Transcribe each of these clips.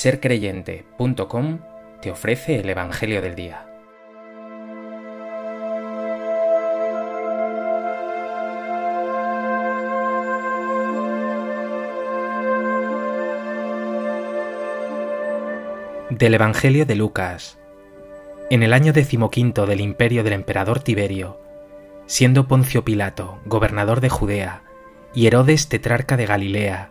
sercreyente.com te ofrece el Evangelio del Día. Del Evangelio de Lucas. En el año decimoquinto del imperio del emperador Tiberio, siendo Poncio Pilato gobernador de Judea y Herodes tetrarca de Galilea,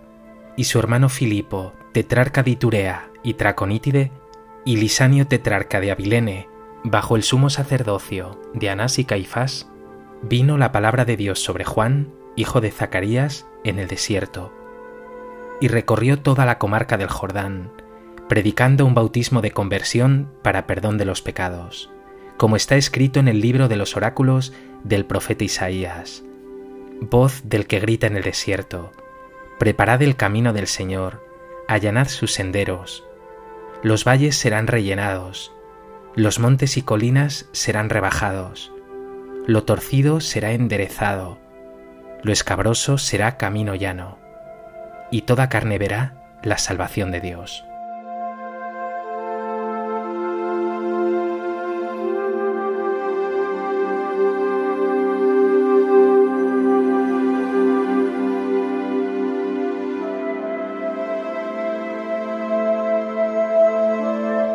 y su hermano Filipo tetrarca de Iturea y Traconítide, y Lisanio tetrarca de Abilene, bajo el sumo sacerdocio de Anás y Caifás, vino la palabra de Dios sobre Juan, hijo de Zacarías, en el desierto, y recorrió toda la comarca del Jordán, predicando un bautismo de conversión para perdón de los pecados, como está escrito en el libro de los oráculos del profeta Isaías. Voz del que grita en el desierto, preparad el camino del Señor, allanad sus senderos. Los valles serán rellenados, los montes y colinas serán rebajados, lo torcido será enderezado, lo escabroso será camino llano, y toda carne verá la salvación de Dios.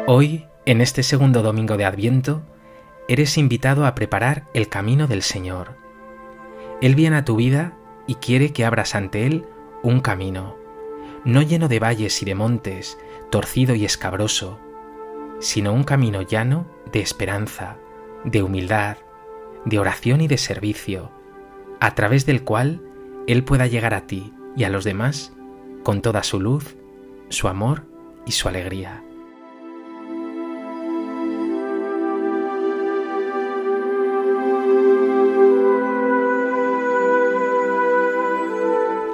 Hoy, en este segundo domingo de Adviento, eres invitado a preparar el camino del Señor. Él viene a tu vida y quiere que abras ante Él un camino, no lleno de valles y de montes, torcido y escabroso, sino un camino llano de esperanza, de humildad, de oración y de servicio, a través del cual Él pueda llegar a ti y a los demás con toda su luz, su amor y su alegría.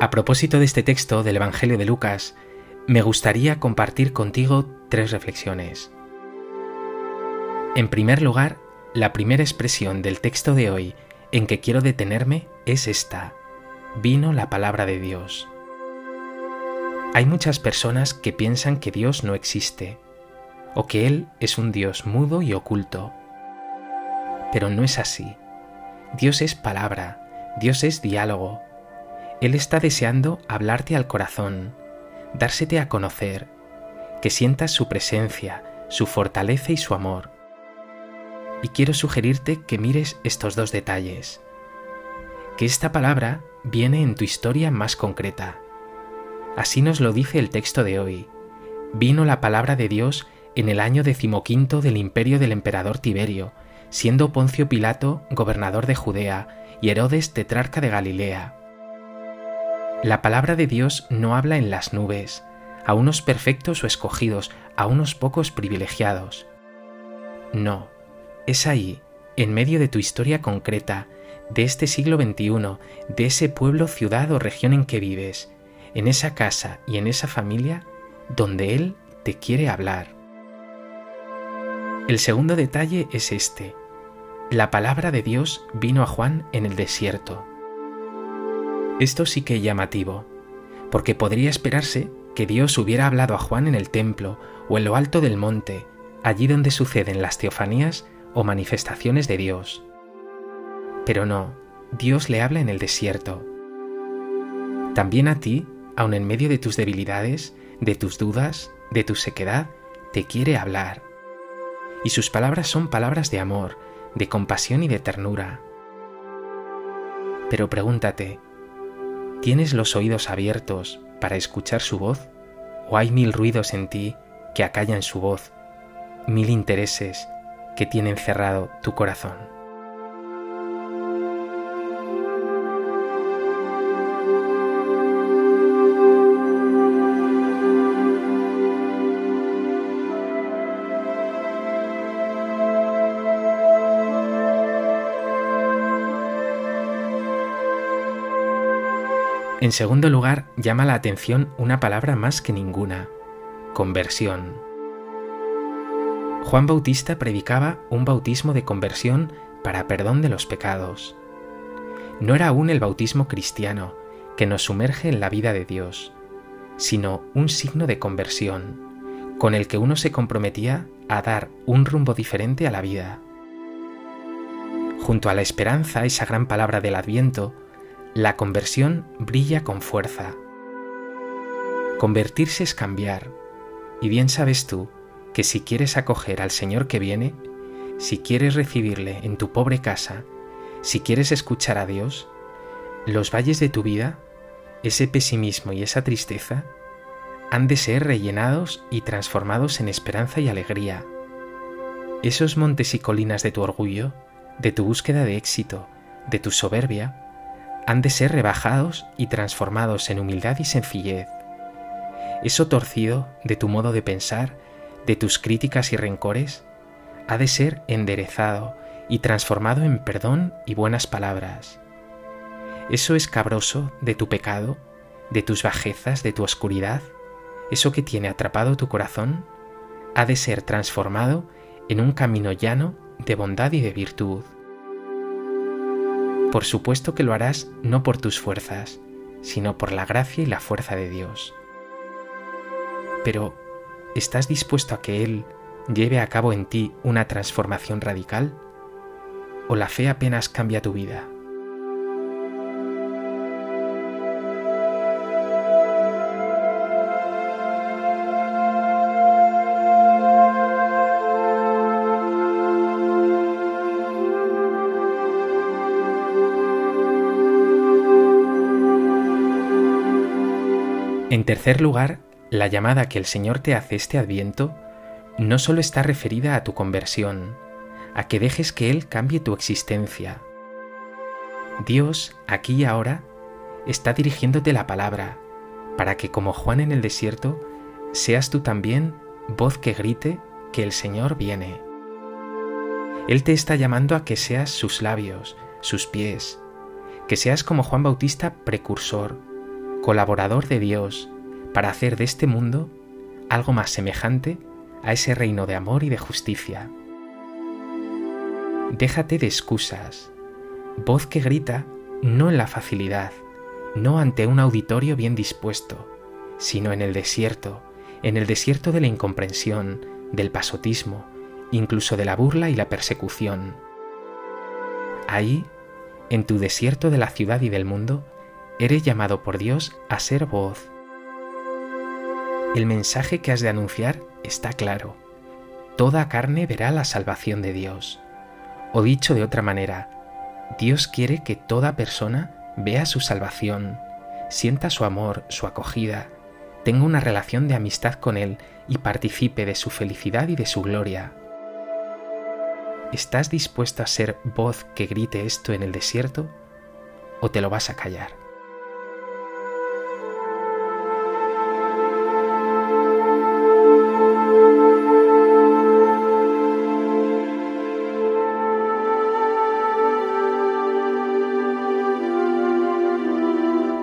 A propósito de este texto del Evangelio de Lucas, me gustaría compartir contigo tres reflexiones. En primer lugar, la primera expresión del texto de hoy en que quiero detenerme es esta. Vino la palabra de Dios. Hay muchas personas que piensan que Dios no existe, o que Él es un Dios mudo y oculto. Pero no es así. Dios es palabra, Dios es diálogo, él está deseando hablarte al corazón, dársete a conocer, que sientas su presencia, su fortaleza y su amor. Y quiero sugerirte que mires estos dos detalles. Que esta palabra viene en tu historia más concreta. Así nos lo dice el texto de hoy. Vino la palabra de Dios en el año decimoquinto del imperio del emperador Tiberio, siendo Poncio Pilato gobernador de Judea y Herodes tetrarca de Galilea la palabra de Dios no habla en las nubes, a unos perfectos o escogidos, a unos pocos privilegiados. No, es ahí, en medio de tu historia concreta, de este siglo XXI, de ese pueblo, ciudad o región en que vives, en esa casa y en esa familia, donde Él te quiere hablar. El segundo detalle es este. La palabra de Dios vino a Juan en el desierto. Esto sí que es llamativo, porque podría esperarse que Dios hubiera hablado a Juan en el templo o en lo alto del monte, allí donde suceden las teofanías o manifestaciones de Dios. Pero no, Dios le habla en el desierto. También a ti, aun en medio de tus debilidades, de tus dudas, de tu sequedad, te quiere hablar. Y sus palabras son palabras de amor, de compasión y de ternura. Pero pregúntate, ¿Tienes los oídos abiertos para escuchar su voz? ¿O hay mil ruidos en ti que acallan su voz, mil intereses que tienen cerrado tu corazón? En segundo lugar, llama la atención una palabra más que ninguna, conversión. Juan Bautista predicaba un bautismo de conversión para perdón de los pecados. No era aún el bautismo cristiano, que nos sumerge en la vida de Dios, sino un signo de conversión, con el que uno se comprometía a dar un rumbo diferente a la vida. Junto a la esperanza, esa gran palabra del adviento, la conversión brilla con fuerza. Convertirse es cambiar, y bien sabes tú que si quieres acoger al Señor que viene, si quieres recibirle en tu pobre casa, si quieres escuchar a Dios, los valles de tu vida, ese pesimismo y esa tristeza, han de ser rellenados y transformados en esperanza y alegría. Esos montes y colinas de tu orgullo, de tu búsqueda de éxito, de tu soberbia, han de ser rebajados y transformados en humildad y sencillez. Eso torcido de tu modo de pensar, de tus críticas y rencores, ha de ser enderezado y transformado en perdón y buenas palabras. Eso escabroso de tu pecado, de tus bajezas, de tu oscuridad, eso que tiene atrapado tu corazón, ha de ser transformado en un camino llano de bondad y de virtud. Por supuesto que lo harás no por tus fuerzas, sino por la gracia y la fuerza de Dios. Pero, ¿estás dispuesto a que Él lleve a cabo en ti una transformación radical? ¿O la fe apenas cambia tu vida? En tercer lugar, la llamada que el Señor te hace este adviento no solo está referida a tu conversión, a que dejes que Él cambie tu existencia. Dios, aquí y ahora, está dirigiéndote la palabra, para que como Juan en el desierto, seas tú también voz que grite que el Señor viene. Él te está llamando a que seas sus labios, sus pies, que seas como Juan Bautista precursor, colaborador de Dios, para hacer de este mundo algo más semejante a ese reino de amor y de justicia. Déjate de excusas, voz que grita no en la facilidad, no ante un auditorio bien dispuesto, sino en el desierto, en el desierto de la incomprensión, del pasotismo, incluso de la burla y la persecución. Ahí, en tu desierto de la ciudad y del mundo, eres llamado por Dios a ser voz. El mensaje que has de anunciar está claro. Toda carne verá la salvación de Dios. O dicho de otra manera, Dios quiere que toda persona vea su salvación, sienta su amor, su acogida, tenga una relación de amistad con Él y participe de su felicidad y de su gloria. ¿Estás dispuesto a ser voz que grite esto en el desierto o te lo vas a callar?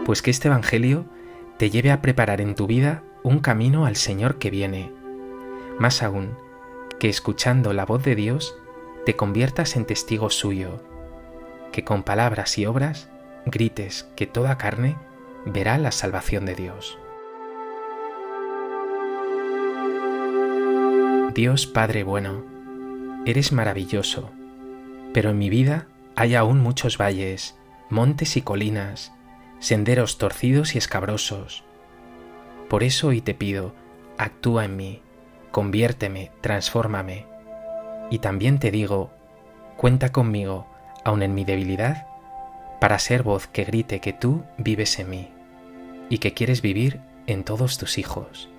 Pues que este Evangelio te lleve a preparar en tu vida un camino al Señor que viene. Más aún, que escuchando la voz de Dios te conviertas en testigo suyo, que con palabras y obras grites que toda carne verá la salvación de Dios. Dios Padre bueno, eres maravilloso, pero en mi vida hay aún muchos valles, montes y colinas, senderos torcidos y escabrosos. Por eso hoy te pido, actúa en mí, conviérteme, transfórmame. Y también te digo, cuenta conmigo, aun en mi debilidad, para ser voz que grite que tú vives en mí y que quieres vivir en todos tus hijos.